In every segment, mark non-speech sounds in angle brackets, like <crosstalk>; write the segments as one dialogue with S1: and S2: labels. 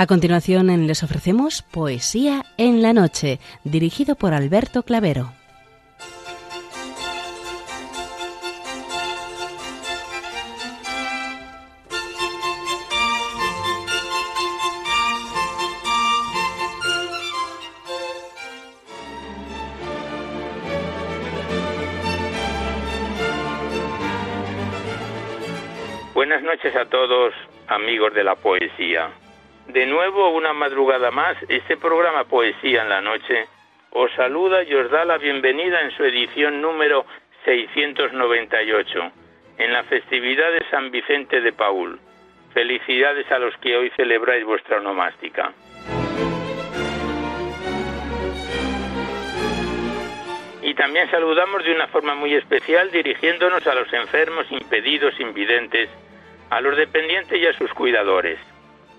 S1: A continuación les ofrecemos Poesía en la Noche, dirigido por Alberto Clavero.
S2: Buenas noches a todos, amigos de la poesía. De nuevo, una madrugada más, este programa Poesía en la Noche os saluda y os da la bienvenida en su edición número 698, en la festividad de San Vicente de Paul. Felicidades a los que hoy celebráis vuestra onomástica. Y también saludamos de una forma muy especial dirigiéndonos a los enfermos, impedidos, invidentes, a los dependientes y a sus cuidadores.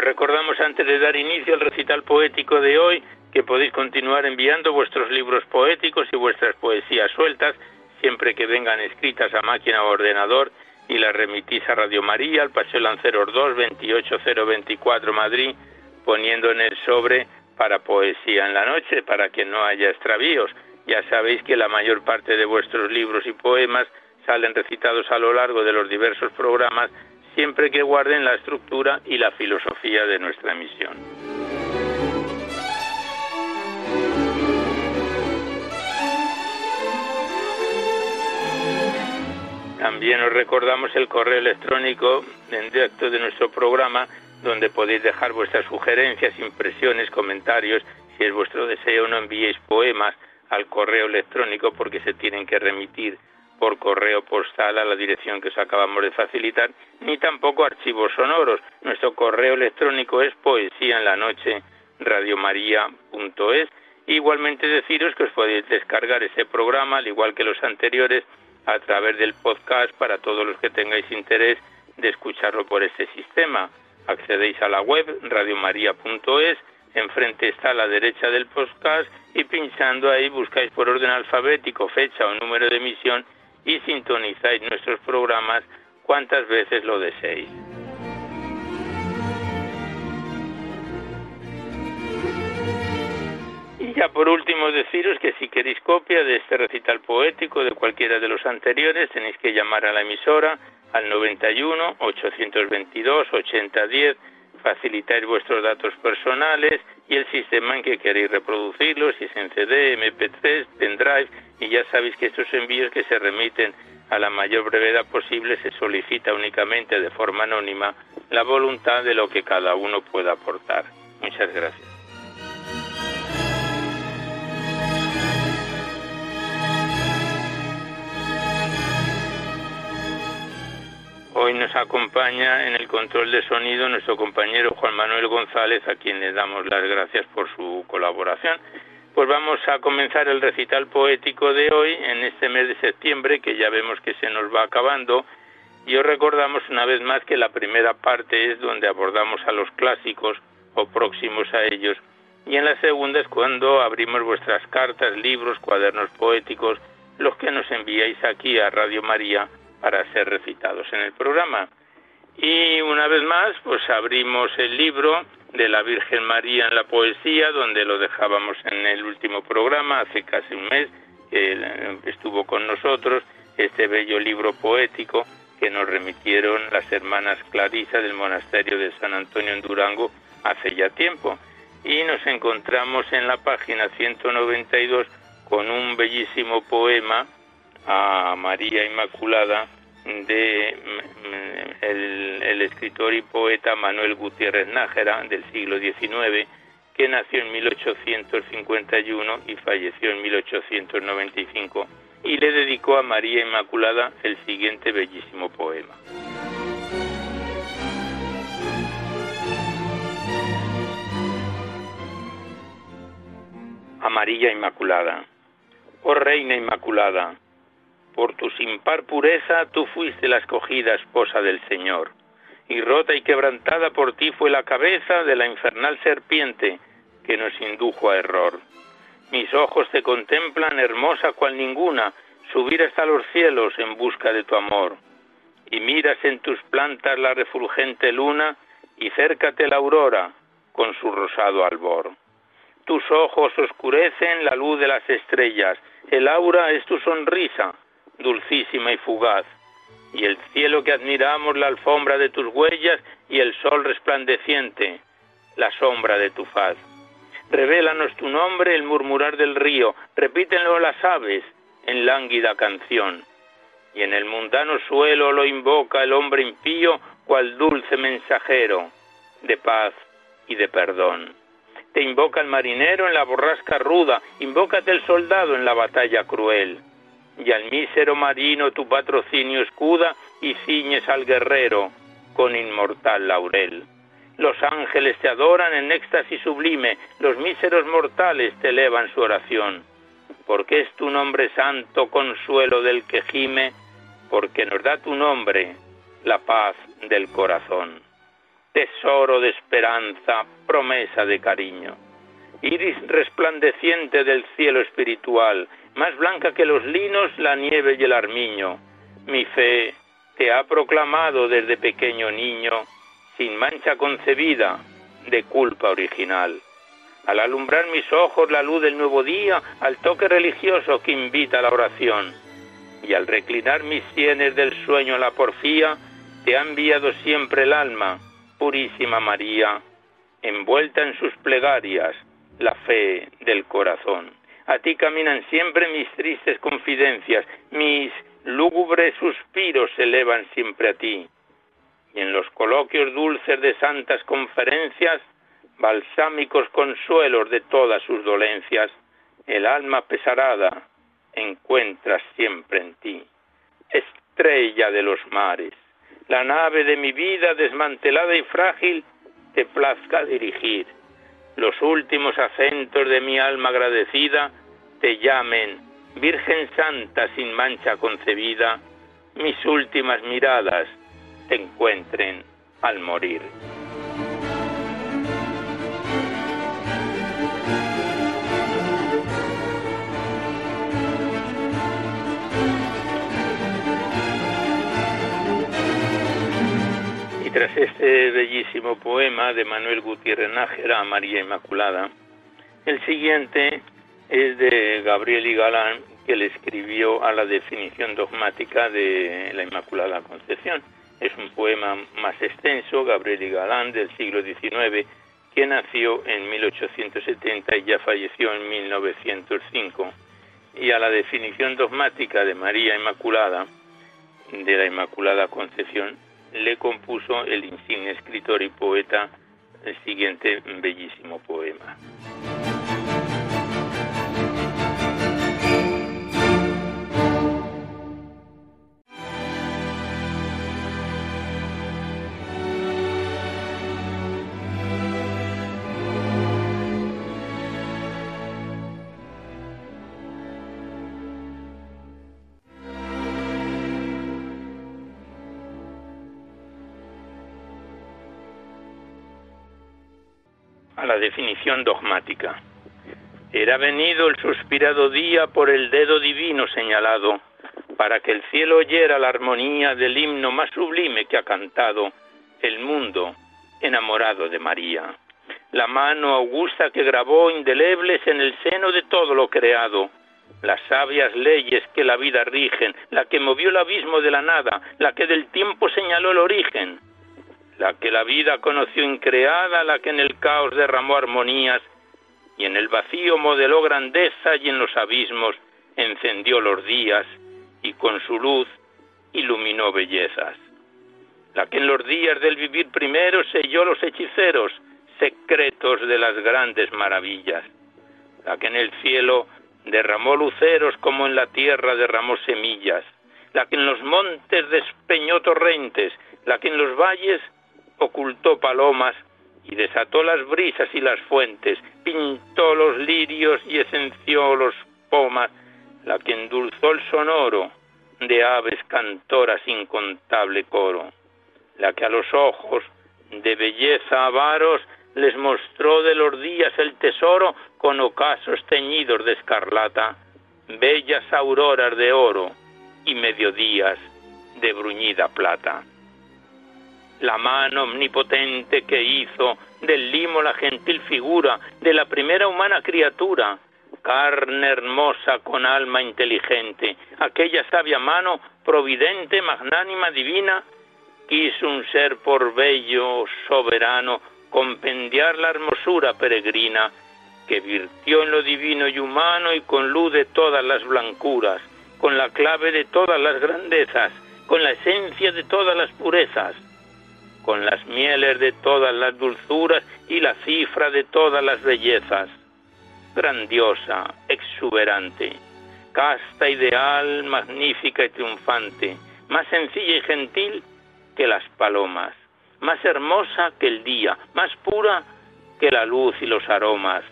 S2: Recordamos antes de dar inicio al recital poético de hoy que podéis continuar enviando vuestros libros poéticos y vuestras poesías sueltas siempre que vengan escritas a máquina o ordenador y las remitís a Radio María, al Paseo Lanceros 2, 28024 Madrid, poniendo en el sobre para poesía en la noche, para que no haya extravíos. Ya sabéis que la mayor parte de vuestros libros y poemas salen recitados a lo largo de los diversos programas siempre que guarden la estructura y la filosofía de nuestra misión. También os recordamos el correo electrónico en directo de nuestro programa, donde podéis dejar vuestras sugerencias, impresiones, comentarios. Si es vuestro deseo, no enviéis poemas al correo electrónico porque se tienen que remitir por correo postal a la dirección que os acabamos de facilitar, ni tampoco archivos sonoros. Nuestro correo electrónico es poesía en la noche radiomaria.es. Igualmente deciros que os podéis descargar ese programa, al igual que los anteriores, a través del podcast para todos los que tengáis interés de escucharlo por este sistema. Accedéis a la web radiomaria.es, enfrente está a la derecha del podcast y pinchando ahí buscáis por orden alfabético fecha o número de emisión y sintonizáis nuestros programas cuantas veces lo deseéis. Y ya por último deciros que si queréis copia de este recital poético de cualquiera de los anteriores tenéis que llamar a la emisora al 91 822 8010 facilitáis vuestros datos personales y el sistema en que queréis reproducirlos, si es en CD, MP3, pendrive, y ya sabéis que estos envíos que se remiten a la mayor brevedad posible se solicita únicamente de forma anónima la voluntad de lo que cada uno pueda aportar. Muchas gracias. Hoy nos acompaña en el control de sonido nuestro compañero Juan Manuel González, a quien le damos las gracias por su colaboración. Pues vamos a comenzar el recital poético de hoy en este mes de septiembre, que ya vemos que se nos va acabando. Y os recordamos una vez más que la primera parte es donde abordamos a los clásicos o próximos a ellos. Y en la segunda es cuando abrimos vuestras cartas, libros, cuadernos poéticos, los que nos enviáis aquí a Radio María para ser recitados en el programa. Y una vez más, pues abrimos el libro de la Virgen María en la poesía, donde lo dejábamos en el último programa, hace casi un mes, que estuvo con nosotros, este bello libro poético que nos remitieron las hermanas Clarisa del monasterio de San Antonio en Durango hace ya tiempo. y nos encontramos en la página 192 con un bellísimo poema a María Inmaculada de el, escritor y poeta Manuel Gutiérrez Nájera del siglo XIX, que nació en 1851 y falleció en 1895, y le dedicó a María Inmaculada el siguiente bellísimo poema. A María Inmaculada. Oh Reina Inmaculada, por tu sin par pureza tú fuiste la escogida esposa del Señor, y rota y quebrantada por ti fue la cabeza de la infernal serpiente que nos indujo a error. Mis ojos te contemplan hermosa cual ninguna, subir hasta los cielos en busca de tu amor. Y miras en tus plantas la refulgente luna, y cércate la aurora con su rosado albor. Tus ojos oscurecen la luz de las estrellas, el aura es tu sonrisa, dulcísima y fugaz, y el cielo que admiramos la alfombra de tus huellas y el sol resplandeciente, la sombra de tu faz. Revélanos tu nombre, el murmurar del río, repítenlo las aves en lánguida canción. Y en el mundano suelo lo invoca el hombre impío, cual dulce mensajero de paz y de perdón. Te invoca el marinero en la borrasca ruda, invócate el soldado en la batalla cruel y al mísero marino tu patrocinio escuda y ciñes al guerrero con inmortal laurel. Los ángeles te adoran en éxtasis sublime, los míseros mortales te elevan su oración, porque es tu nombre santo consuelo del que gime, porque nos da tu nombre la paz del corazón. Tesoro de esperanza, promesa de cariño, iris resplandeciente del cielo espiritual, más blanca que los linos la nieve y el armiño. Mi fe te ha proclamado desde pequeño niño, sin mancha concebida de culpa original. Al alumbrar mis ojos la luz del nuevo día, al toque religioso que invita a la oración, y al reclinar mis sienes del sueño a la porfía, te ha enviado siempre el alma, purísima María, envuelta en sus plegarias, la fe del corazón. A ti caminan siempre mis tristes confidencias, mis lúgubres suspiros se elevan siempre a ti. Y en los coloquios dulces de santas conferencias, balsámicos consuelos de todas sus dolencias, el alma pesarada encuentras siempre en ti. Estrella de los mares, la nave de mi vida desmantelada y frágil, te plazca dirigir los últimos acentos de mi alma agradecida te llamen, Virgen Santa sin mancha concebida, mis últimas miradas te encuentren al morir. <laughs> este bellísimo poema de Manuel Gutiérrez Nájera a María Inmaculada, el siguiente es de Gabriel y Galán, que le escribió a la definición dogmática de la Inmaculada Concepción. Es un poema más extenso, Gabriel y Galán, del siglo XIX, que nació en 1870 y ya falleció en 1905. Y a la definición dogmática de María Inmaculada, de la Inmaculada Concepción, le compuso el insigne escritor y poeta el siguiente bellísimo poema. Dogmática. Era venido el suspirado día por el dedo divino señalado, para que el cielo oyera la armonía del himno más sublime que ha cantado el mundo enamorado de María. La mano augusta que grabó indelebles en el seno de todo lo creado, las sabias leyes que la vida rigen, la que movió el abismo de la nada, la que del tiempo señaló el origen, la que la vida conoció increada, la que en el caos derramó armonías, y en el vacío modeló grandeza y en los abismos encendió los días, y con su luz iluminó bellezas. La que en los días del vivir primero selló los hechiceros, secretos de las grandes maravillas. La que en el cielo derramó luceros como en la tierra derramó semillas. La que en los montes despeñó torrentes, la que en los valles ocultó palomas y desató las brisas y las fuentes, pintó los lirios y esenció los pomas, la que endulzó el sonoro de aves cantoras incontable coro, la que a los ojos de belleza avaros les mostró de los días el tesoro con ocasos teñidos de escarlata, bellas auroras de oro y mediodías de bruñida plata la mano omnipotente que hizo del limo la gentil figura de la primera humana criatura, carne hermosa con alma inteligente, aquella sabia mano providente, magnánima, divina, quiso un ser por bello, soberano, compendiar la hermosura peregrina, que virtió en lo divino y humano y con luz de todas las blancuras, con la clave de todas las grandezas, con la esencia de todas las purezas, con las mieles de todas las dulzuras y la cifra de todas las bellezas. Grandiosa, exuberante, casta, ideal, magnífica y triunfante, más sencilla y gentil que las palomas, más hermosa que el día, más pura que la luz y los aromas,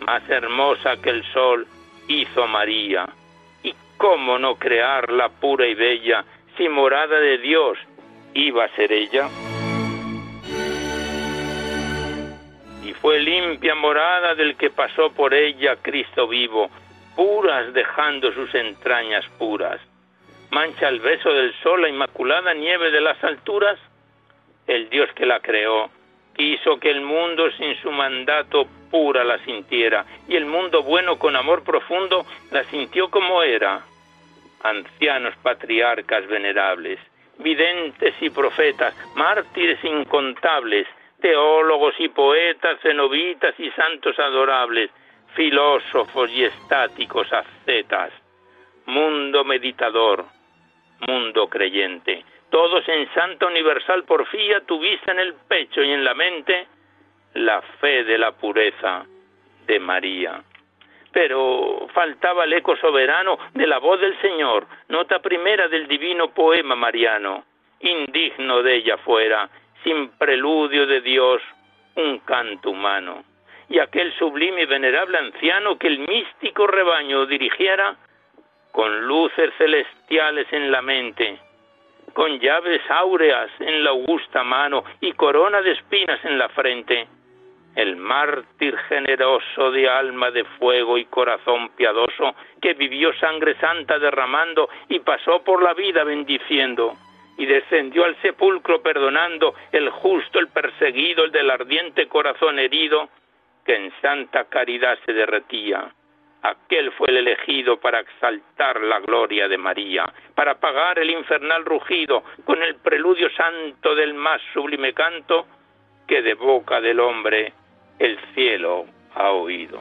S2: más hermosa que el sol hizo María. ¿Y cómo no crearla pura y bella si morada de Dios iba a ser ella? Fue limpia morada del que pasó por ella Cristo vivo, puras dejando sus entrañas puras. Mancha el beso del sol la inmaculada nieve de las alturas. El Dios que la creó quiso que el mundo sin su mandato pura la sintiera, y el mundo bueno con amor profundo la sintió como era. Ancianos patriarcas venerables, videntes y profetas, mártires incontables, teólogos y poetas, cenobitas y santos adorables, filósofos y estáticos ascetas, mundo meditador, mundo creyente, todos en santa universal porfía tuviste en el pecho y en la mente la fe de la pureza de María. Pero faltaba el eco soberano de la voz del Señor, nota primera del divino poema mariano, indigno de ella fuera, sin preludio de Dios, un canto humano. Y aquel sublime y venerable anciano que el místico rebaño dirigiera, con luces celestiales en la mente, con llaves áureas en la augusta mano y corona de espinas en la frente, el mártir generoso de alma de fuego y corazón piadoso, que vivió sangre santa derramando y pasó por la vida bendiciendo y descendió al sepulcro perdonando el justo, el perseguido, el del ardiente corazón herido, que en santa caridad se derretía. Aquel fue el elegido para exaltar la gloria de María, para apagar el infernal rugido con el preludio santo del más sublime canto que de boca del hombre el cielo ha oído.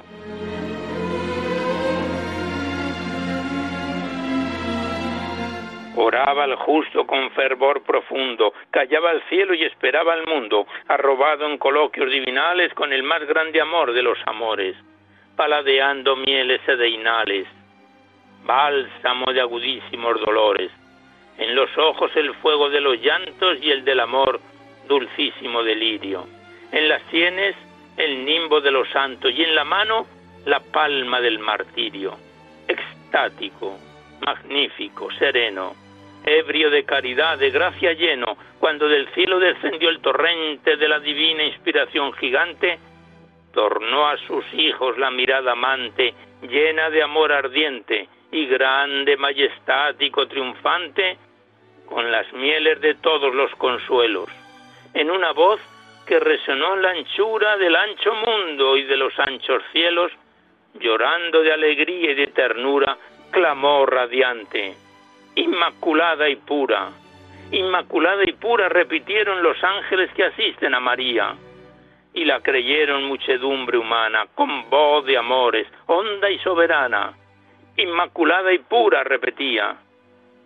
S2: Oraba el justo con fervor profundo, callaba al cielo y esperaba al mundo, arrobado en coloquios divinales con el más grande amor de los amores, paladeando mieles sedeinales, bálsamo de agudísimos dolores, en los ojos el fuego de los llantos y el del amor, dulcísimo delirio, en las sienes el nimbo de los santos y en la mano la palma del martirio, extático, magnífico, sereno, ebrio de caridad, de gracia lleno, cuando del cielo descendió el torrente de la divina inspiración gigante, tornó a sus hijos la mirada amante, llena de amor ardiente y grande, majestático, triunfante, con las mieles de todos los consuelos, en una voz que resonó en la anchura del ancho mundo y de los anchos cielos, llorando de alegría y de ternura, clamó radiante inmaculada y pura, inmaculada y pura, repitieron los ángeles que asisten a María. Y la creyeron muchedumbre humana, con voz de amores, honda y soberana. Inmaculada y pura, repetía.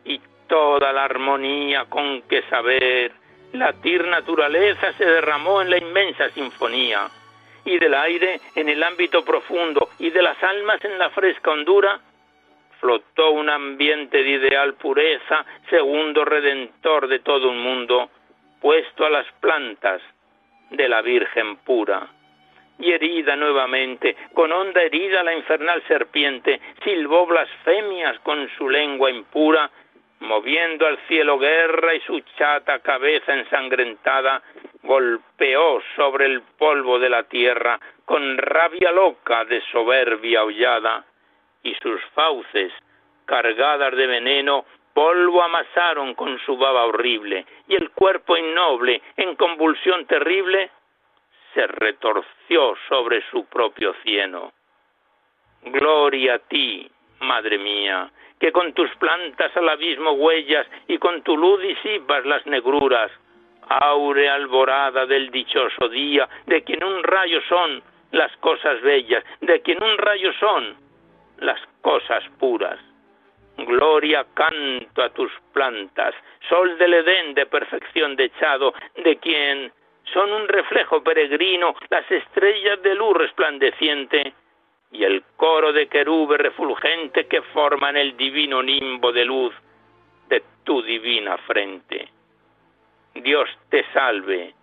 S2: Y toda la armonía con que saber, la tir naturaleza se derramó en la inmensa sinfonía. Y del aire en el ámbito profundo, y de las almas en la fresca hondura, flotó un ambiente de ideal pureza, segundo redentor de todo un mundo, puesto a las plantas de la Virgen pura. Y herida nuevamente, con honda herida la infernal serpiente, silbó blasfemias con su lengua impura, moviendo al cielo guerra y su chata cabeza ensangrentada golpeó sobre el polvo de la tierra con rabia loca de soberbia hollada y sus fauces, cargadas de veneno, polvo amasaron con su baba horrible, y el cuerpo innoble, en convulsión terrible, se retorció sobre su propio cieno. Gloria a ti, madre mía, que con tus plantas al abismo huellas y con tu luz disipas las negruras, aure alborada del dichoso día, de quien un rayo son las cosas bellas, de quien un rayo son las cosas puras. Gloria canto a tus plantas, sol del Edén de perfección dechado, de quien son un reflejo peregrino las estrellas de luz resplandeciente y el coro de querube refulgente que forman el divino nimbo de luz de tu divina frente. Dios te salve,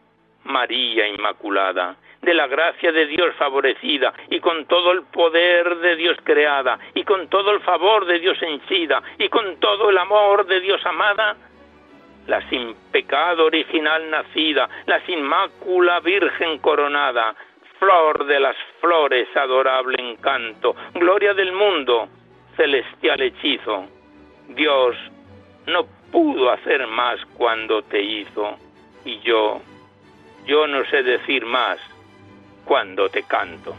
S2: María Inmaculada, de la gracia de Dios favorecida, y con todo el poder de Dios creada, y con todo el favor de Dios henchida, y con todo el amor de Dios amada, la sin pecado original nacida, la sin mácula virgen coronada, flor de las flores, adorable encanto, gloria del mundo, celestial hechizo. Dios no pudo hacer más cuando te hizo, y yo, yo no sé decir más cuando te canto.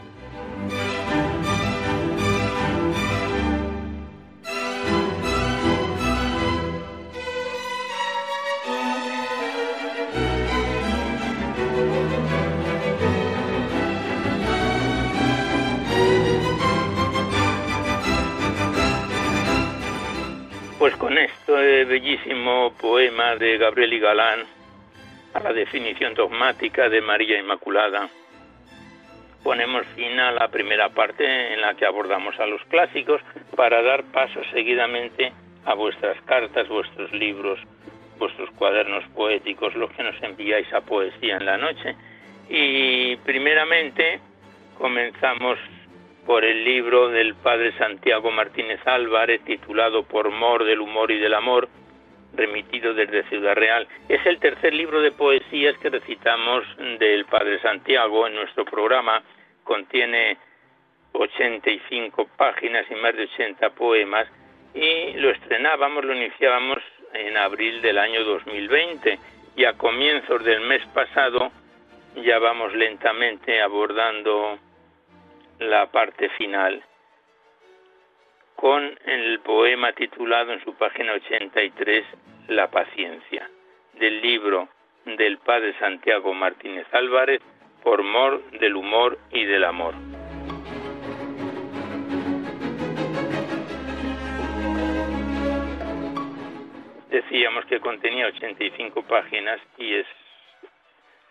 S2: Pues con este bellísimo poema de Gabriel y Galán, a la definición dogmática de María Inmaculada, ponemos fin a la primera parte en la que abordamos a los clásicos para dar paso seguidamente a vuestras cartas, vuestros libros, vuestros cuadernos poéticos, los que nos enviáis a poesía en la noche. Y primeramente comenzamos por el libro del padre Santiago Martínez Álvarez titulado Por mor del humor y del amor, remitido desde Ciudad Real. Es el tercer libro de poesías que recitamos del padre Santiago en nuestro programa. Contiene 85 páginas y más de 80 poemas. Y lo estrenábamos, lo iniciábamos en abril del año 2020 y a comienzos del mes pasado ya vamos lentamente abordando la parte final con el poema titulado en su página 83 La paciencia del libro del padre Santiago Martínez Álvarez por mor del humor y del amor. Decíamos que contenía 85 páginas y es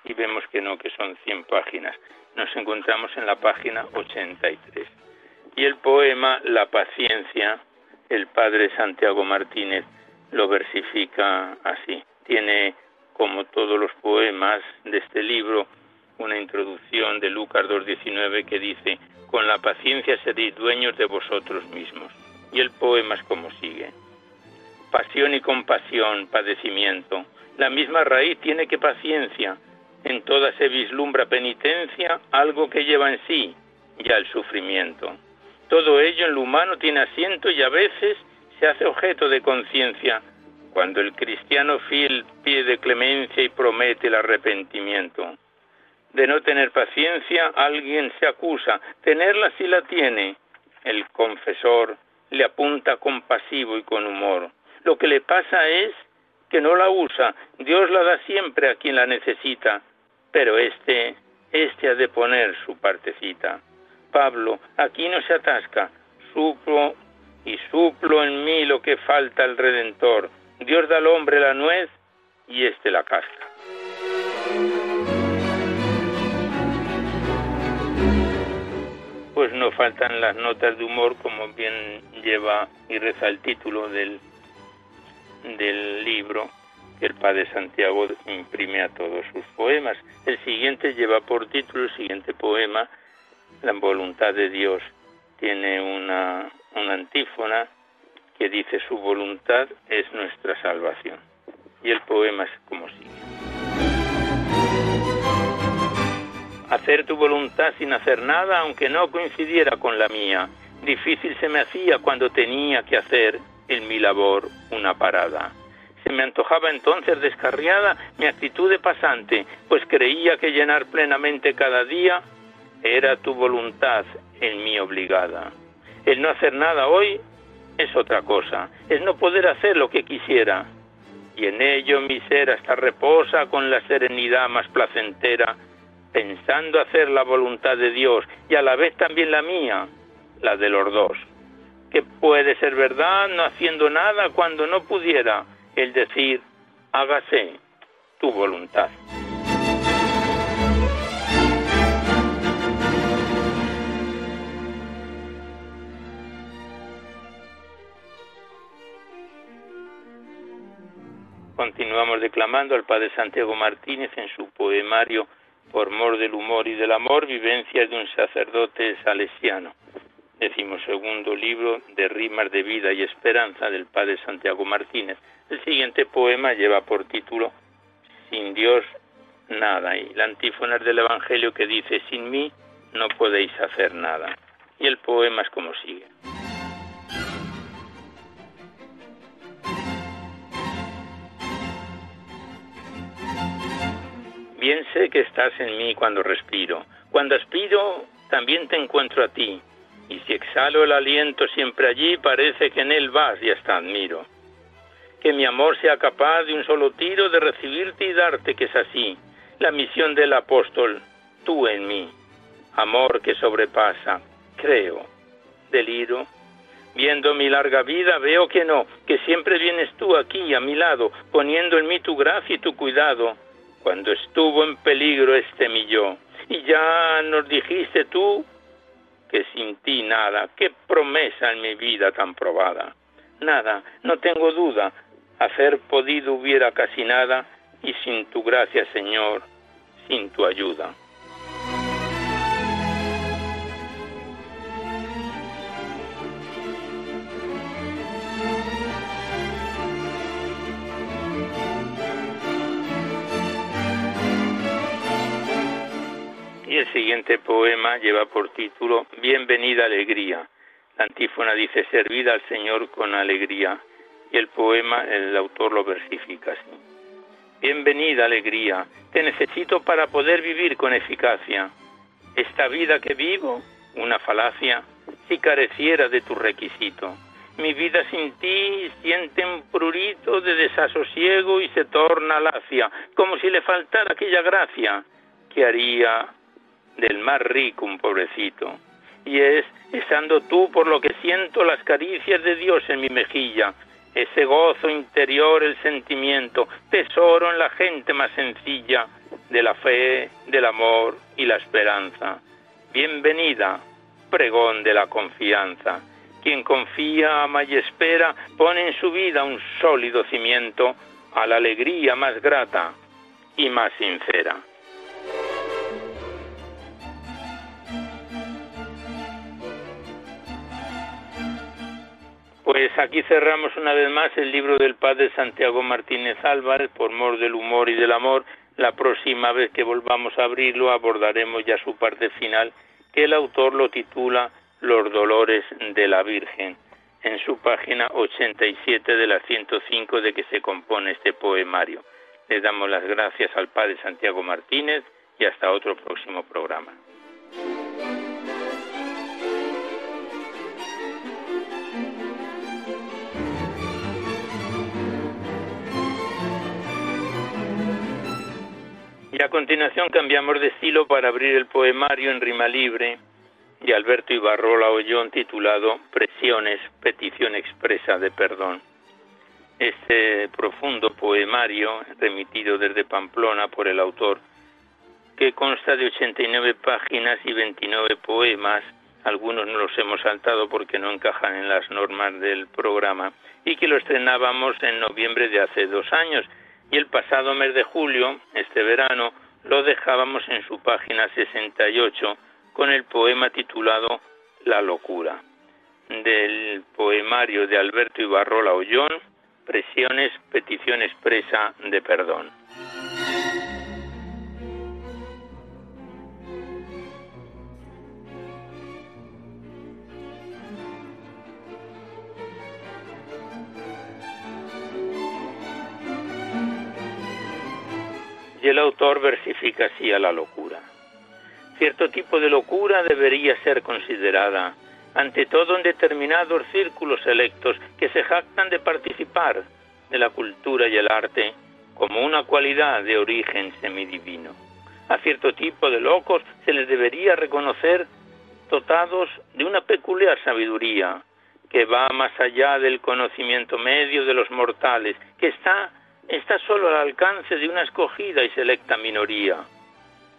S2: y vemos que no, que son 100 páginas. Nos encontramos en la página 83. Y el poema La paciencia, el padre Santiago Martínez lo versifica así. Tiene, como todos los poemas de este libro, una introducción de Lucas 2.19 que dice, con la paciencia seréis dueños de vosotros mismos. Y el poema es como sigue. Pasión y compasión, padecimiento. La misma raíz tiene que paciencia. En toda se vislumbra penitencia, algo que lleva en sí ya el sufrimiento. Todo ello en lo humano tiene asiento y a veces se hace objeto de conciencia, cuando el cristiano fiel pide clemencia y promete el arrepentimiento de no tener paciencia, alguien se acusa. Tenerla si la tiene. El confesor le apunta compasivo y con humor. Lo que le pasa es que no la usa. Dios la da siempre a quien la necesita, pero este, este ha de poner su partecita. Pablo, aquí no se atasca, suplo y suplo en mí lo que falta al Redentor. Dios da al hombre la nuez y este la casca. Pues no faltan las notas de humor, como bien lleva y reza el título del, del libro que el padre Santiago imprime a todos sus poemas. El siguiente lleva por título, el siguiente poema, La voluntad de Dios. Tiene una, antífona que dice su voluntad es nuestra salvación. Y el poema es como sigue. Hacer tu voluntad sin hacer nada, aunque no coincidiera con la mía. Difícil se me hacía cuando tenía que hacer en mi labor una parada. Se me antojaba entonces descarriada mi actitud de pasante, pues creía que llenar plenamente cada día era tu voluntad en mí obligada. El no hacer nada hoy es otra cosa, es no poder hacer lo que quisiera. Y en ello mi ser hasta reposa con la serenidad más placentera, pensando hacer la voluntad de Dios y a la vez también la mía, la de los dos. Que puede ser verdad no haciendo nada cuando no pudiera el decir, hágase tu voluntad. Continuamos declamando al Padre Santiago Martínez en su poemario Por mor del humor y del amor, vivencias de un sacerdote salesiano. Decimos segundo libro de rimas de vida y esperanza del Padre Santiago Martínez. El siguiente poema lleva por título Sin Dios nada y la antífona del Evangelio que dice Sin mí no podéis hacer nada. Y el poema es como sigue. Bien sé que estás en mí cuando respiro. Cuando aspiro, también te encuentro a ti. Y si exhalo el aliento siempre allí, parece que en él vas y hasta admiro. Que mi amor sea capaz de un solo tiro de recibirte y darte, que es así. La misión del apóstol, tú en mí. Amor que sobrepasa, creo, deliro. Viendo mi larga vida veo que no, que siempre vienes tú aquí a mi lado, poniendo en mí tu gracia y tu cuidado cuando estuvo en peligro este millón. Y ya nos dijiste tú que sin ti nada, qué promesa en mi vida tan probada. Nada, no tengo duda, hacer podido hubiera casi nada, y sin tu gracia, Señor, sin tu ayuda. El siguiente poema lleva por título Bienvenida alegría. La antífona dice Servida al Señor con alegría. Y el poema, el autor lo versifica así. Bienvenida alegría, te necesito para poder vivir con eficacia. Esta vida que vivo, una falacia, si careciera de tu requisito. Mi vida sin ti siente un prurito de desasosiego y se torna lacia, como si le faltara aquella gracia que haría del más rico un pobrecito. Y es, estando tú por lo que siento las caricias de Dios en mi mejilla, ese gozo interior, el sentimiento, tesoro en la gente más sencilla, de la fe, del amor y la esperanza. Bienvenida, pregón de la confianza. Quien confía, ama y espera, pone en su vida un sólido cimiento a la alegría más grata y más sincera. Pues aquí cerramos una vez más el libro del padre Santiago Martínez Álvarez, por mor del humor y del amor. La próxima vez que volvamos a abrirlo abordaremos ya su parte final, que el autor lo titula Los dolores de la Virgen, en su página 87 de la 105 de que se compone este poemario. Le damos las gracias al padre Santiago Martínez y hasta otro próximo programa. A continuación cambiamos de estilo para abrir el poemario en rima libre de Alberto Ibarrola Ollón titulado Presiones, petición expresa de perdón. Este profundo poemario, remitido desde Pamplona por el autor, que consta de 89 páginas y 29 poemas, algunos no los hemos saltado porque no encajan en las normas del programa, y que lo estrenábamos en noviembre de hace dos años, y el pasado mes de julio, este verano, lo dejábamos en su página 68 con el poema titulado La locura, del poemario de Alberto Ibarrola Ollón, Presiones, petición expresa de perdón. Y el autor versifica así a la locura. Cierto tipo de locura debería ser considerada, ante todo en determinados círculos selectos que se jactan de participar de la cultura y el arte como una cualidad de origen semidivino. A cierto tipo de locos se les debería reconocer dotados de una peculiar sabiduría que va más allá del conocimiento medio de los mortales, que está está solo al alcance de una escogida y selecta minoría,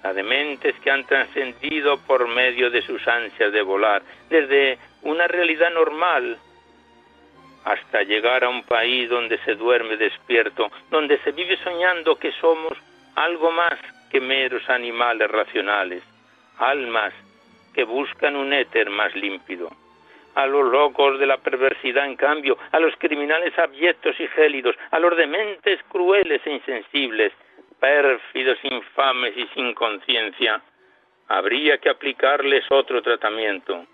S2: la de mentes que han trascendido por medio de sus ansias de volar, desde una realidad normal hasta llegar a un país donde se duerme despierto, donde se vive soñando que somos algo más que meros animales racionales, almas que buscan un éter más límpido a los locos de la perversidad, en cambio, a los criminales abyectos y gélidos, a los dementes crueles e insensibles, pérfidos, infames y sin conciencia, habría que aplicarles otro tratamiento,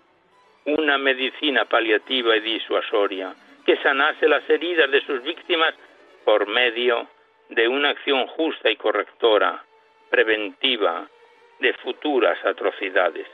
S2: una medicina paliativa y disuasoria, que sanase las heridas de sus víctimas por medio de una acción justa y correctora, preventiva de futuras atrocidades.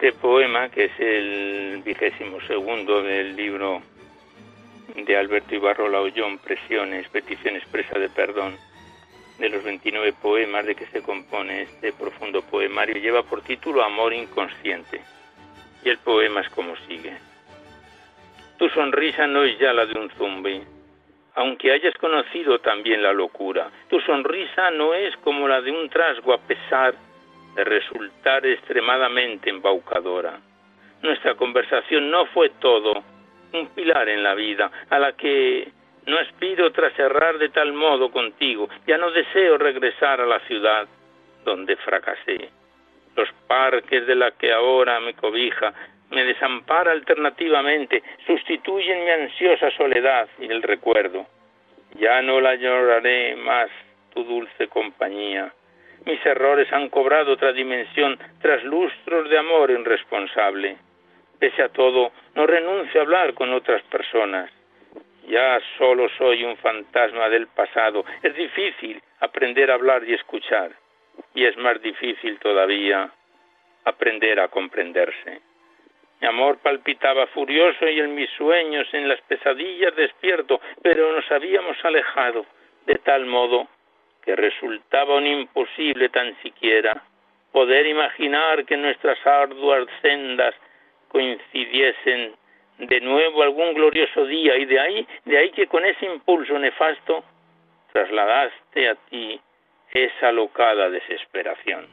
S2: Siguiente poema, que es el vigésimo segundo del libro de Alberto Ibarrola Ollón, Presiones, Petición Expresa de Perdón, de los 29 poemas de que se compone este profundo poemario, lleva por título Amor Inconsciente. Y el poema es como sigue. Tu sonrisa no es ya la de un zumbi, aunque hayas conocido también la locura. Tu sonrisa no es como la de un trasgo a pesar de resultar extremadamente embaucadora. Nuestra conversación no fue todo un pilar en la vida, a la que no aspiro tras cerrar de tal modo contigo. Ya no deseo regresar a la ciudad donde fracasé. Los parques de la que ahora me cobija me desampara alternativamente, sustituyen mi ansiosa soledad y el recuerdo. Ya no la lloraré más tu dulce compañía mis errores han cobrado otra dimensión tras lustros de amor irresponsable. Pese a todo, no renuncio a hablar con otras personas. Ya solo soy un fantasma del pasado. Es difícil aprender a hablar y escuchar. Y es más difícil todavía aprender a comprenderse. Mi amor palpitaba furioso y en mis sueños, en las pesadillas despierto, pero nos habíamos alejado de tal modo que resultaba un imposible tan siquiera poder imaginar que nuestras arduas sendas coincidiesen de nuevo algún glorioso día y de ahí, de ahí que con ese impulso nefasto trasladaste a ti esa locada desesperación.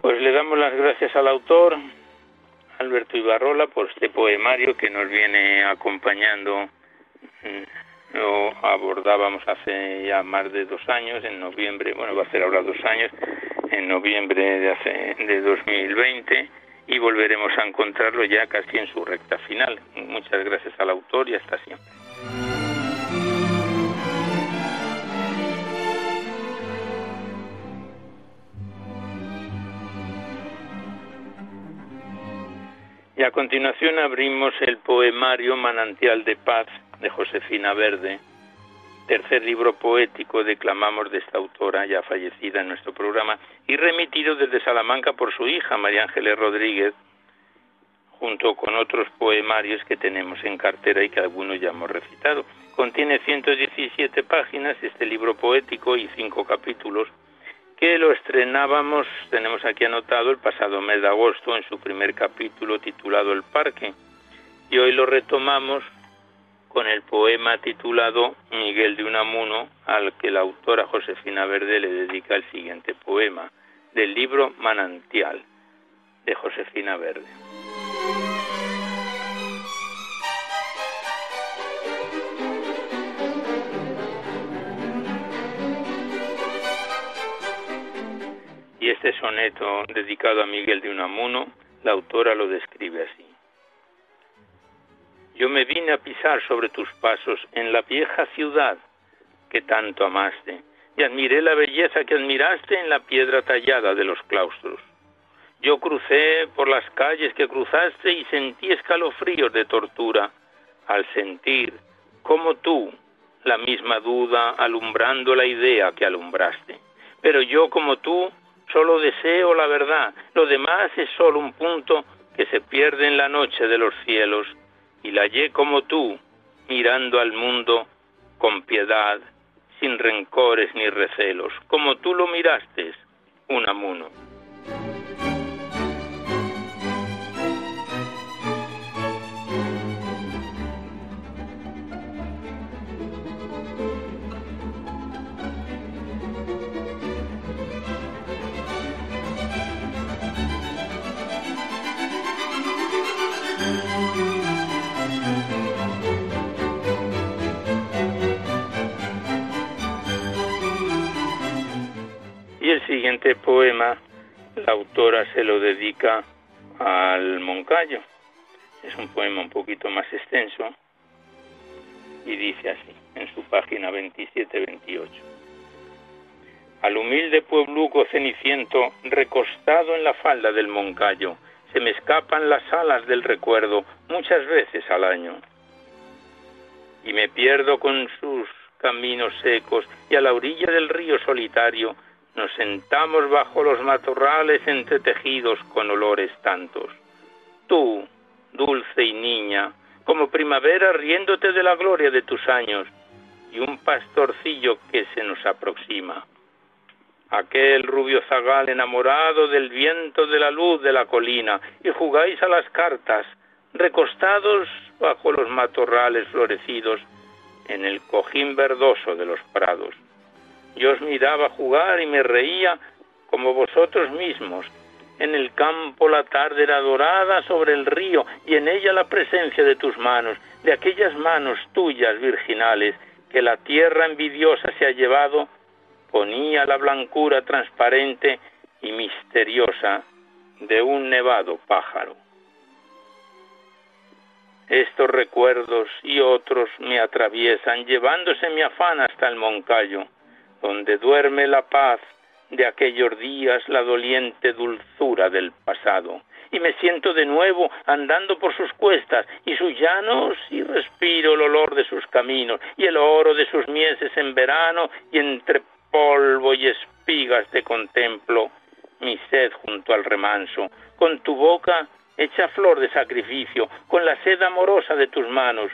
S2: Pues le damos las gracias al autor Alberto Ibarrola por este poemario que nos viene acompañando. Mm, lo abordábamos hace ya más de dos años, en noviembre, bueno, va a ser ahora dos años, en noviembre de, hace, de 2020 y volveremos a encontrarlo ya casi en su recta final. Muchas gracias al autor y hasta siempre. Y a continuación abrimos el poemario Manantial de Paz de Josefina Verde, tercer libro poético declamamos de esta autora ya fallecida en nuestro programa y remitido desde Salamanca por su hija María Ángeles Rodríguez, junto con otros poemarios que tenemos en cartera y que algunos ya hemos recitado. Contiene 117 páginas este libro poético y cinco capítulos que lo estrenábamos, tenemos aquí anotado, el pasado mes de agosto en su primer capítulo titulado El Parque. Y hoy lo retomamos con el poema titulado Miguel de Unamuno, al que la autora Josefina Verde le dedica el siguiente poema, del libro Manantial, de Josefina Verde. Este soneto dedicado a Miguel de Unamuno, la autora lo describe así. Yo me vine a pisar sobre tus pasos en la vieja ciudad que tanto amaste, y admiré la belleza que admiraste en la piedra tallada de los claustros. Yo crucé por las calles que cruzaste y sentí escalofríos de tortura al sentir, como tú, la misma duda alumbrando la idea que alumbraste. Pero yo, como tú, Solo deseo la verdad. Lo demás es solo un punto que se pierde en la noche de los cielos. Y la hallé como tú, mirando al mundo con piedad, sin rencores ni recelos, como tú lo miraste, un siguiente poema la autora se lo dedica al Moncayo. Es un poema un poquito más extenso y dice así, en su página 27-28. Al humilde puebluco ceniciento, recostado en la falda del Moncayo, se me escapan las alas del recuerdo muchas veces al año. Y me pierdo con sus caminos secos y a la orilla del río solitario nos sentamos bajo los matorrales entretejidos con olores tantos. Tú, dulce y niña, como primavera riéndote de la gloria de tus años, y un pastorcillo que se nos aproxima. Aquel rubio zagal enamorado del viento de la luz de la colina, y jugáis a las cartas, recostados bajo los matorrales florecidos, en el cojín verdoso de los prados. Yo os miraba jugar y me reía como vosotros mismos. En el campo la tarde era dorada sobre el río y en ella la presencia de tus manos, de aquellas manos tuyas virginales que la tierra envidiosa se ha llevado, ponía la blancura transparente y misteriosa de un nevado pájaro. Estos recuerdos y otros me atraviesan, llevándose mi afán hasta el Moncayo donde duerme la paz de aquellos días, la doliente dulzura del pasado. Y me siento de nuevo andando por sus cuestas y sus llanos y respiro el olor de sus caminos y el oro de sus mieses en verano y entre polvo y espigas te contemplo mi sed junto al remanso, con tu boca hecha flor de sacrificio, con la sed amorosa de tus manos,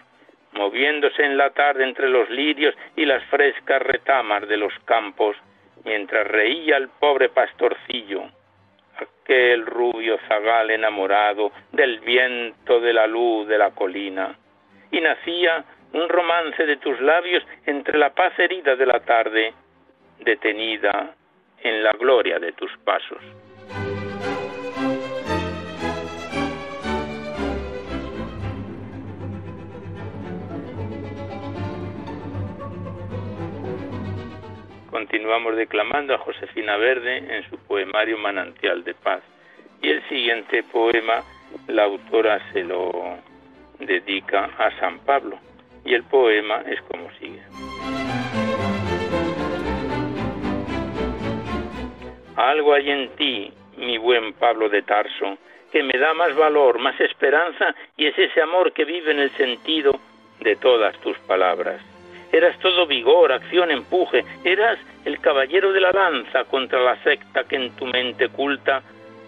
S2: moviéndose en la tarde entre los lirios y las frescas retamas de los campos, mientras reía el pobre pastorcillo, aquel rubio zagal enamorado del viento de la luz de la colina, y nacía un romance de tus labios entre la paz herida de la tarde, detenida en la gloria de tus pasos. Continuamos declamando a Josefina Verde en su poemario Manantial de Paz. Y el siguiente poema la autora se lo dedica a San Pablo. Y el poema es como sigue. Algo hay en ti, mi buen Pablo de Tarso, que me da más valor, más esperanza, y es ese amor que vive en el sentido de todas tus palabras. Eras todo vigor, acción, empuje, eras el caballero de la lanza contra la secta que en tu mente culta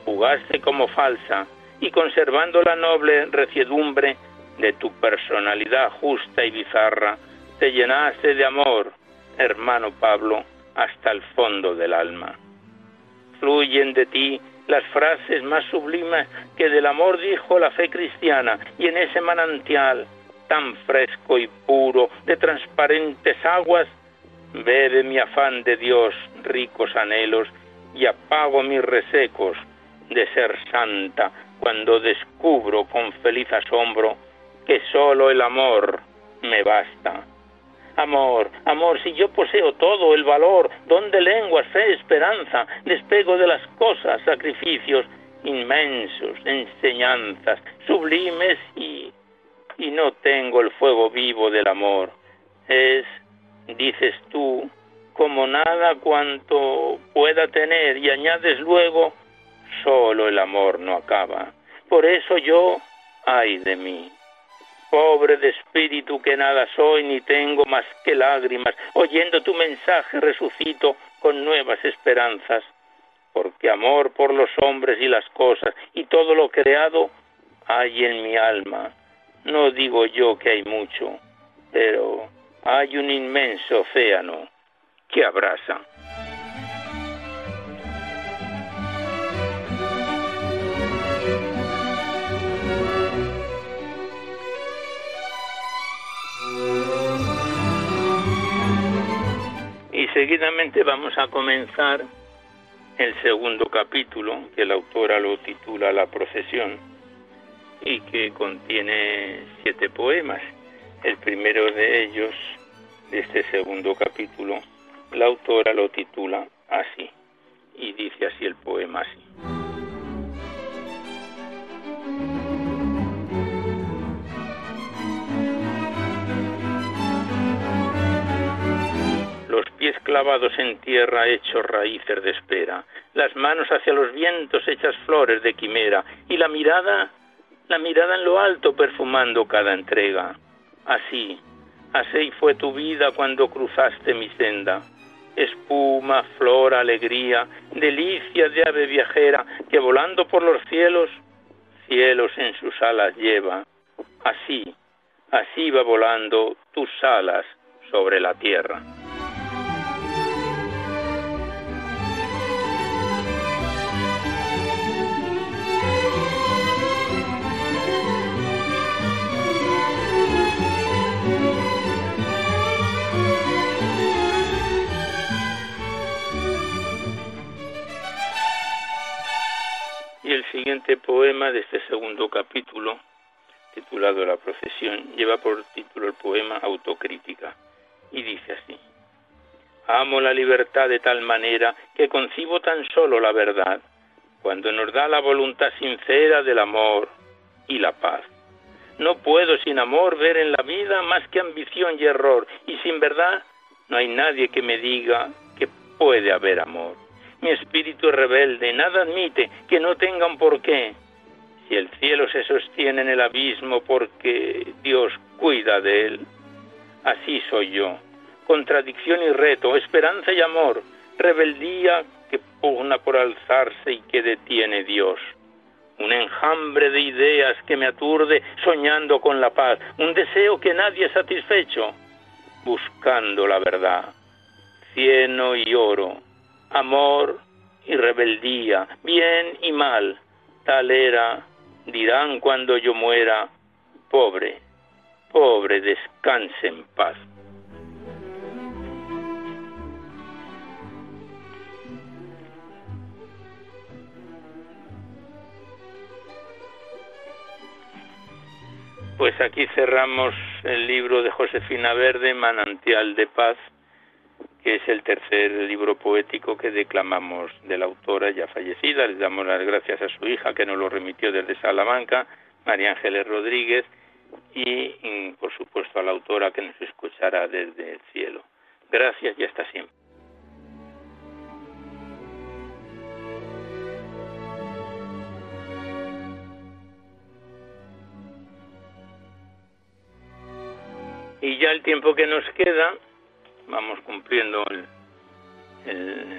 S2: jugaste como falsa y conservando la noble reciedumbre de tu personalidad justa y bizarra, te llenaste de amor, hermano Pablo, hasta el fondo del alma. Fluyen de ti las frases más sublimes que del amor dijo la fe cristiana, y en ese manantial tan fresco y puro de transparentes aguas, bebe mi afán de Dios ricos anhelos y apago mis resecos de ser santa cuando descubro con feliz asombro que solo el amor me basta. Amor, amor, si yo poseo todo, el valor, don de lenguas, fe, esperanza, despego de las cosas, sacrificios inmensos, enseñanzas sublimes y, y no tengo el fuego vivo del amor. Es, dices tú, como nada cuanto pueda tener y añades luego, solo el amor no acaba. Por eso yo, ay de mí, pobre de espíritu que nada soy ni tengo más que lágrimas, oyendo tu mensaje resucito con nuevas esperanzas, porque amor por los hombres y las cosas y todo lo creado hay en mi alma. No digo yo que hay mucho, pero hay un inmenso océano que abraza. seguidamente vamos a comenzar el segundo capítulo, que la autora lo titula La procesión, y que contiene siete poemas. El primero de ellos, de este segundo capítulo, la autora lo titula así, y dice así el poema así. los pies clavados en tierra hechos raíces de espera, las manos hacia los vientos hechas flores de quimera, y la mirada, la mirada en lo alto perfumando cada entrega. Así, así fue tu vida cuando cruzaste mi senda. Espuma, flor, alegría, delicia de ave viajera que volando por los cielos, cielos en sus alas lleva. Así, así va volando tus alas sobre la tierra. Siguiente poema de este segundo capítulo, titulado La procesión, lleva por título el poema Autocrítica y dice así. Amo la libertad de tal manera que concibo tan solo la verdad, cuando nos da la voluntad sincera del amor y la paz. No puedo sin amor ver en la vida más que ambición y error, y sin verdad no hay nadie que me diga que puede haber amor. Mi espíritu es rebelde, nada admite que no tenga un porqué. Si el cielo se sostiene en el abismo porque Dios cuida de él, así soy yo. Contradicción y reto, esperanza y amor, rebeldía que pugna por alzarse y que detiene Dios. Un enjambre de ideas que me aturde soñando con la paz, un deseo que nadie satisfecho, buscando la verdad. Cieno y oro, amor y rebeldía, bien y mal, tal era, dirán cuando yo muera, pobre, pobre, descanse en paz. Pues aquí cerramos el libro de Josefina Verde, Manantial de Paz, es el tercer libro poético que declamamos de la autora ya fallecida. Les damos las gracias a su hija que nos lo remitió desde Salamanca, María Ángeles Rodríguez, y mm, por supuesto a la autora que nos escuchará desde el cielo. Gracias y hasta siempre. Y ya el tiempo que nos queda vamos cumpliendo el,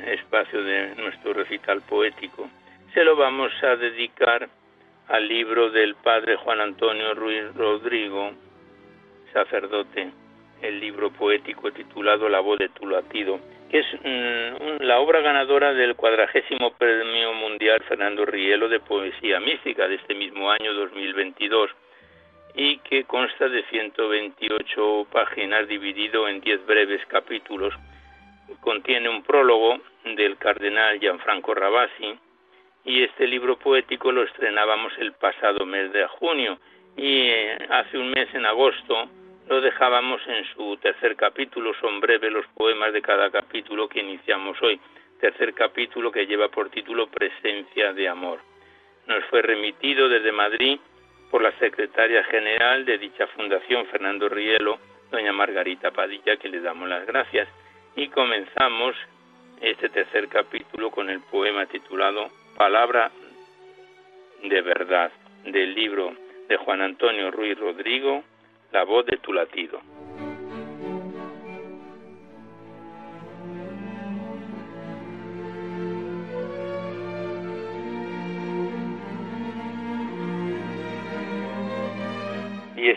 S2: espacio de nuestro recital poético, se lo vamos a dedicar al libro del padre Juan Antonio Ruiz Rodrigo, sacerdote, el libro poético titulado La voz de tu latido, que es mm, la obra ganadora del cuadragésimo premio mundial Fernando Rielo de poesía mística de este mismo año 2022 y que consta de 128 páginas dividido en 10 breves capítulos. Contiene un prólogo del cardenal Gianfranco Rabasi y este libro poético lo estrenábamos el pasado mes de junio y eh, hace un mes en agosto lo dejábamos en su tercer capítulo, son breves los poemas de cada capítulo que iniciamos hoy, tercer capítulo que lleva por título Presencia de Amor. Nos fue remitido desde Madrid por la secretaria general de dicha fundación, Fernando Rielo, doña Margarita Padilla, que le damos las gracias. Y comenzamos este tercer capítulo con el poema titulado Palabra de Verdad, del libro de Juan Antonio Ruiz Rodrigo, la voz de tu latido.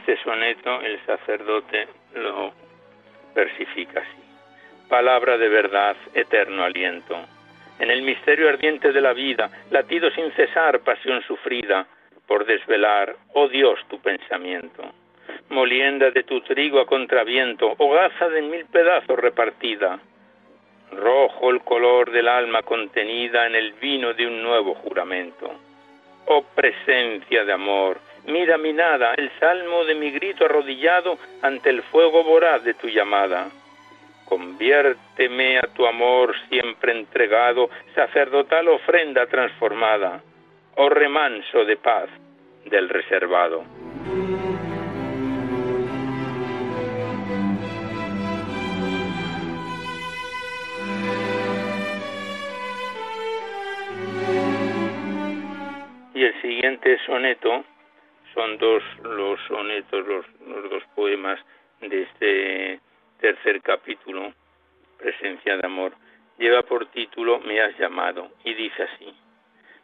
S2: Este soneto el sacerdote lo versifica así. Palabra de verdad, eterno aliento. En el misterio ardiente de la vida, latido sin cesar, pasión sufrida, por desvelar, oh Dios, tu pensamiento molienda de tu trigo a contraviento, hogaza de mil pedazos repartida, rojo el color del alma contenida en el vino de un nuevo juramento. Oh presencia de amor, mira mi nada, el salmo de mi grito arrodillado ante el fuego voraz de tu llamada. Conviérteme a tu amor siempre entregado, sacerdotal ofrenda transformada, oh remanso de paz del reservado. Y el siguiente soneto son dos los sonetos, los, dos poemas de este tercer capítulo, Presencia de Amor. Lleva por título Me has llamado y dice así.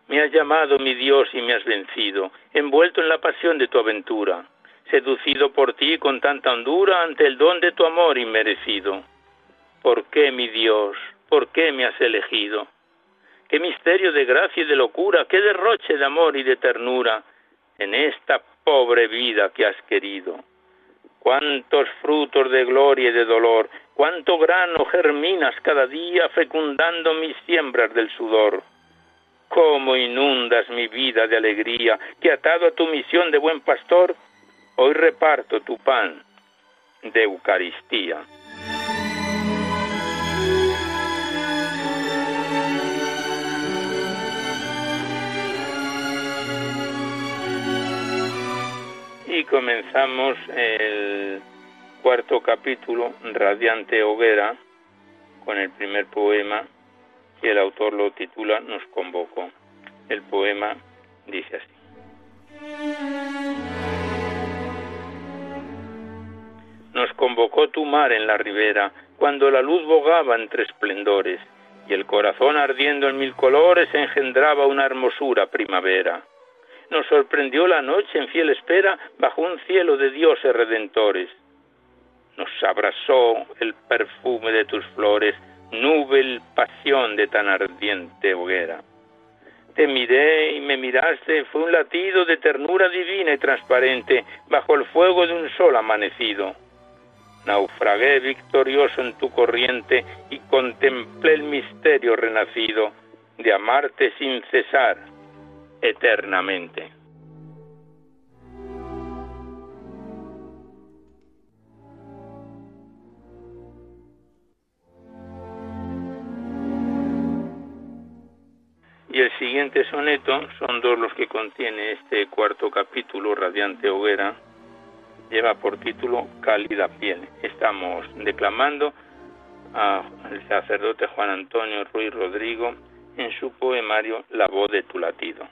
S2: Me has llamado, mi Dios, y me has vencido, envuelto en la pasión de tu aventura, seducido por ti con tanta hondura ante el don de tu amor inmerecido. ¿Por qué, mi Dios? ¿Por qué me has elegido? qué misterio de gracia y de locura, qué derroche de amor y de ternura en esta pobre vida que has querido. Cuántos frutos de gloria y de dolor, cuánto grano germinas cada día fecundando mis siembras del sudor. Cómo inundas mi vida de alegría, que atado a tu misión de buen pastor, hoy reparto tu pan de Eucaristía. Comenzamos el cuarto capítulo, Radiante Hoguera, con el primer poema y el autor lo titula Nos convocó. El poema dice así. Nos convocó tu mar en la ribera, cuando la luz bogaba entre esplendores, y el corazón ardiendo en mil colores engendraba una hermosura primavera nos sorprendió la noche en fiel espera bajo un cielo de dioses redentores. Nos abrazó el perfume de tus flores, nube pasión de tan ardiente hoguera. Te miré y me miraste, fue un latido de ternura divina y transparente bajo el fuego de un sol amanecido. Naufragué victorioso en tu corriente y contemplé el misterio renacido de amarte sin cesar eternamente. Y el siguiente soneto son dos los que contiene este cuarto capítulo, Radiante Hoguera, lleva por título Cálida Piel. Estamos declamando al sacerdote Juan Antonio Ruiz Rodrigo en su poemario La voz de tu latido.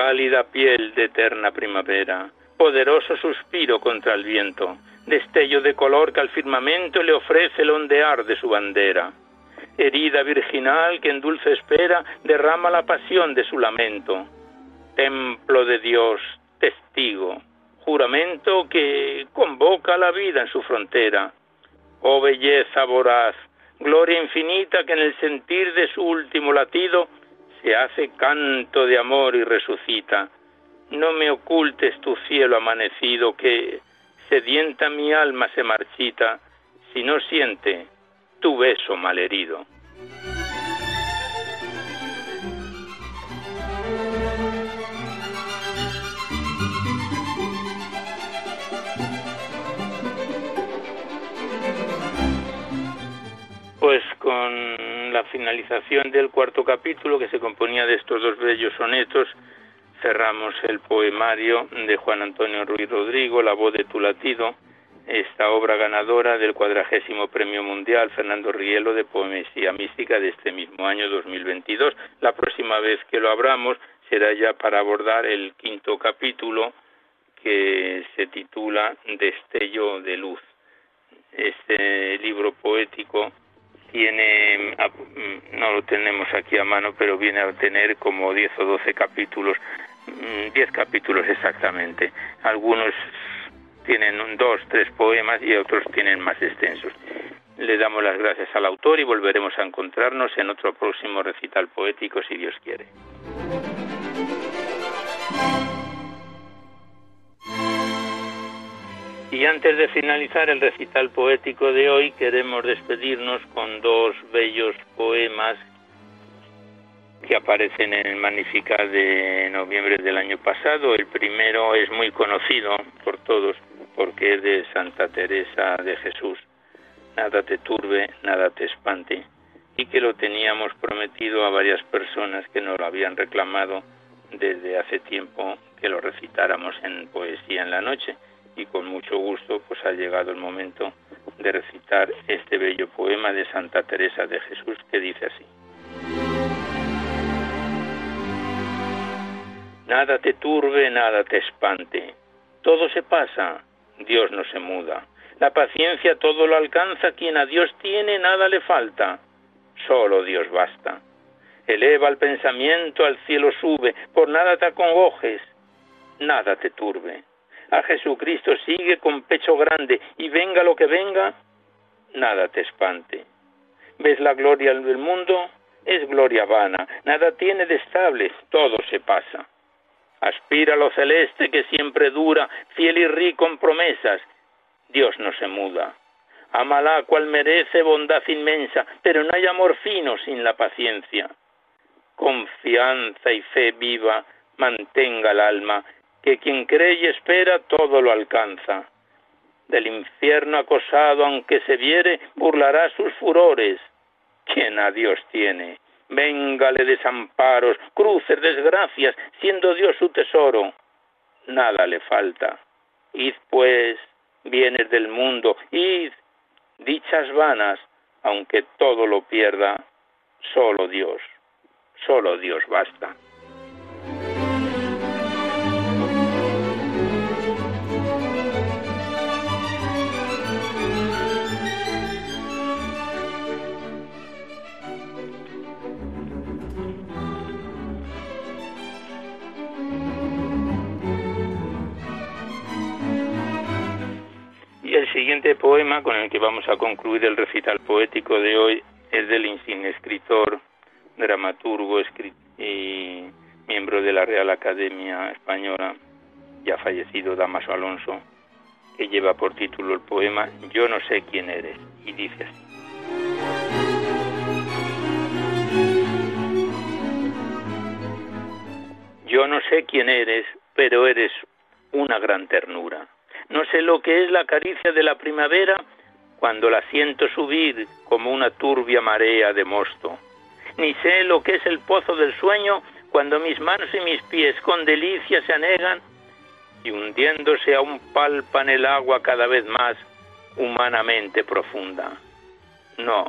S2: Cálida piel de eterna primavera, poderoso suspiro contra el viento, destello de color que al firmamento le ofrece el ondear de su bandera, herida virginal que en dulce espera derrama la pasión de su lamento, templo de Dios, testigo, juramento que convoca la vida en su frontera. Oh belleza voraz, gloria infinita que en el sentir de su último latido se hace canto de amor y resucita. No me ocultes tu cielo amanecido que sedienta mi alma se marchita si no siente tu beso malherido. Pues con la finalización del cuarto capítulo, que se componía de estos dos bellos sonetos, cerramos el poemario de Juan Antonio Ruiz Rodrigo, La voz de tu latido, esta obra ganadora del cuadragésimo Premio Mundial Fernando Rielo de Poesía Mística de este mismo año 2022. La próxima vez que lo abramos será ya para abordar el quinto capítulo que se titula Destello de Luz. Este libro poético tiene, mm, no lo tenemos aquí a mano, pero viene a tener como 10 o 12 capítulos, 10 mm, capítulos exactamente. Algunos tienen dos, tres poemas y otros tienen más extensos. Le damos las gracias al autor y volveremos a encontrarnos en otro próximo recital poético, si Dios quiere. Y antes de finalizar el recital poético de hoy, queremos despedirnos con dos bellos poemas que aparecen en el Magnificat de noviembre del año pasado. El primero es muy conocido por todos porque es de Santa Teresa de Jesús. Nada te turbe, nada te espante. Y que lo teníamos prometido a varias personas que nos lo habían reclamado desde hace tiempo que lo recitáramos en poesía en la noche y con mucho gusto pues ha llegado el momento de recitar este bello poema de Santa Teresa de Jesús que dice así. Nada te turbe, nada te espante. Todo se pasa, Dios no se muda. La paciencia todo lo alcanza, quien a Dios tiene nada le falta. Solo Dios basta. Eleva el pensamiento, al cielo sube, por nada te acongojes, nada te turbe a Jesucristo sigue con pecho grande y venga lo que venga, nada te espante. ¿Ves la gloria del mundo? Es gloria vana, nada tiene de estable, todo se pasa. Aspira a lo celeste que siempre dura, fiel y rico en promesas. Dios no se muda. Amala cual merece bondad inmensa, pero no hay amor fino sin la paciencia. Confianza y fe viva mantenga el alma que quien cree y espera todo lo alcanza. Del infierno acosado, aunque se viere, burlará sus furores. Quien a Dios tiene, véngale desamparos, cruces, desgracias, siendo Dios su tesoro. Nada le falta. Id pues, bienes del mundo, id, dichas vanas, aunque todo lo pierda, solo Dios, solo Dios basta. Siguiente poema con el que vamos a concluir el recital poético de hoy es del insigne escritor, dramaturgo y miembro de la Real Academia Española, ya fallecido Damaso Alonso, que lleva por título el poema Yo no sé quién eres, y dice así. Yo no sé quién eres, pero eres una gran ternura no sé lo que es la caricia de la primavera cuando la siento subir como una turbia marea de mosto. Ni sé lo que es el pozo del sueño cuando mis manos y mis pies con delicia se anegan y hundiéndose aún palpan el agua cada vez más humanamente profunda. No,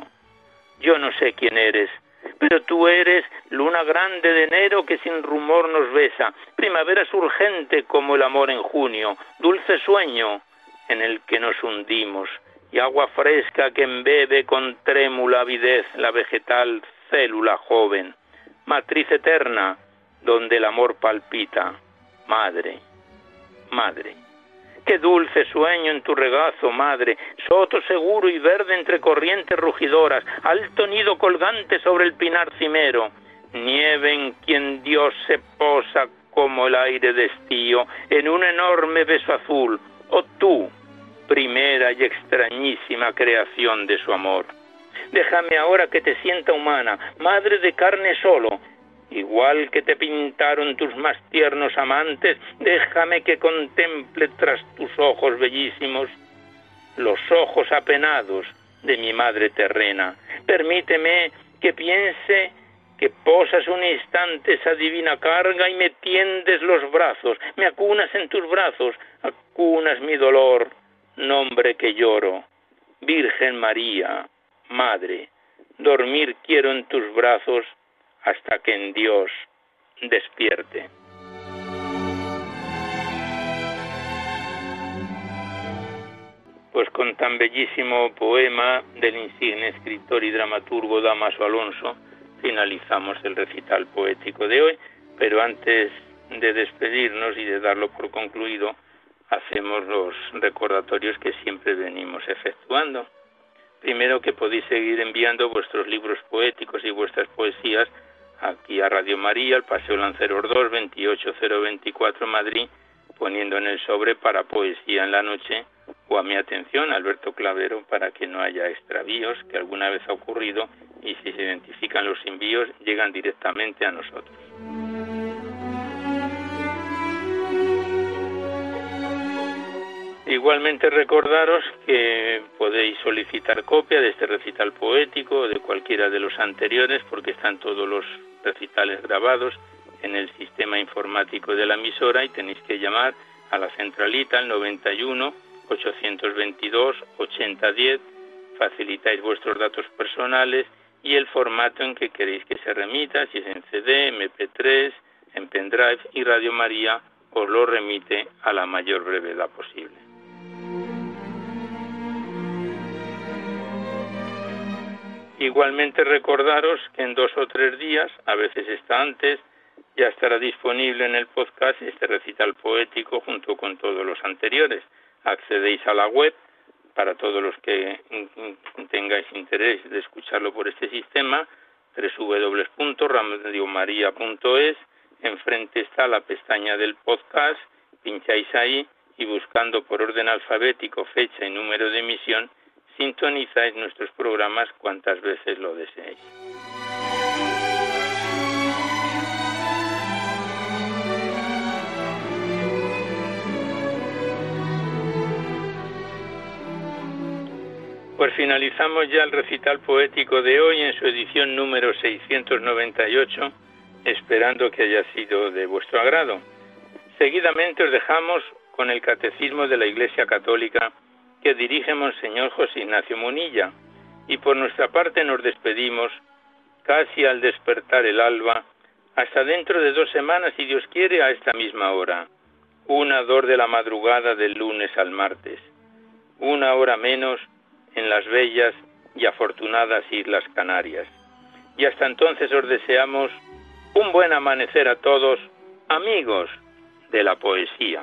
S2: yo no sé quién eres, pero tú eres luna grande de enero que sin rumor nos besa, primavera surgente como el amor en junio, dulce sueño en el que nos hundimos, y agua fresca que embebe con trémula avidez la vegetal célula joven, matriz eterna donde el amor palpita, madre, madre. Qué dulce sueño en tu regazo, madre, soto seguro y verde entre corrientes rugidoras, alto nido colgante sobre el pinar cimero, nieve en quien Dios se posa como el aire de estío en un enorme beso azul, oh tú, primera y extrañísima creación de su amor. Déjame ahora que te sienta humana, madre de carne solo, igual que te pintaron tus más tiernos amantes, déjame que contemple tras tus ojos bellísimos los ojos apenados de mi madre terrena. Permíteme que piense que posas un instante esa divina carga y me tiendes los brazos, me acunas en tus brazos, acunas mi dolor, nombre que lloro. Virgen María, Madre, dormir quiero en tus brazos hasta que en Dios despierte. Pues con tan bellísimo poema del insigne escritor y dramaturgo Damaso Alonso finalizamos el recital poético de hoy, pero antes de despedirnos y de darlo por concluido, hacemos los recordatorios que siempre venimos efectuando. Primero que podéis seguir enviando vuestros libros poéticos y vuestras poesías aquí a Radio María, al Paseo Lanceros 2, 28024 Madrid, poniendo en el sobre para poesía en la noche o a mi atención, Alberto Clavero, para que no haya extravíos, que alguna vez ha ocurrido, y si se identifican los envíos, llegan directamente a nosotros. Igualmente recordaros que podéis solicitar copia de este recital poético o de cualquiera de los anteriores porque están todos los recitales grabados en el sistema informático de la emisora y tenéis que llamar a la centralita al 91 822 8010 facilitáis vuestros datos personales y el formato en que queréis que se remita, si es en CD, MP3, en pendrive y Radio María os lo remite a la mayor brevedad posible. Igualmente recordaros que en dos o tres días, a veces está antes, ya estará disponible en el podcast este recital poético junto con todos los anteriores. Accedéis a la web para todos los que tengáis interés de escucharlo por este sistema, www.radiomaria.es. Enfrente está la pestaña del podcast, pincháis ahí y buscando por orden alfabético fecha y número de emisión sintonizáis nuestros programas cuantas veces lo deseéis. Pues finalizamos ya el recital poético de hoy en su edición número 698, esperando que haya sido de vuestro agrado. Seguidamente os dejamos con el Catecismo de la Iglesia Católica que dirige Monseñor José Ignacio Munilla, y por nuestra parte nos despedimos casi al despertar el alba, hasta dentro de dos semanas, si Dios quiere, a esta misma hora, una dor de la madrugada del lunes al martes, una hora menos en las bellas y afortunadas Islas Canarias. Y hasta entonces os deseamos un buen amanecer a todos, amigos de la poesía.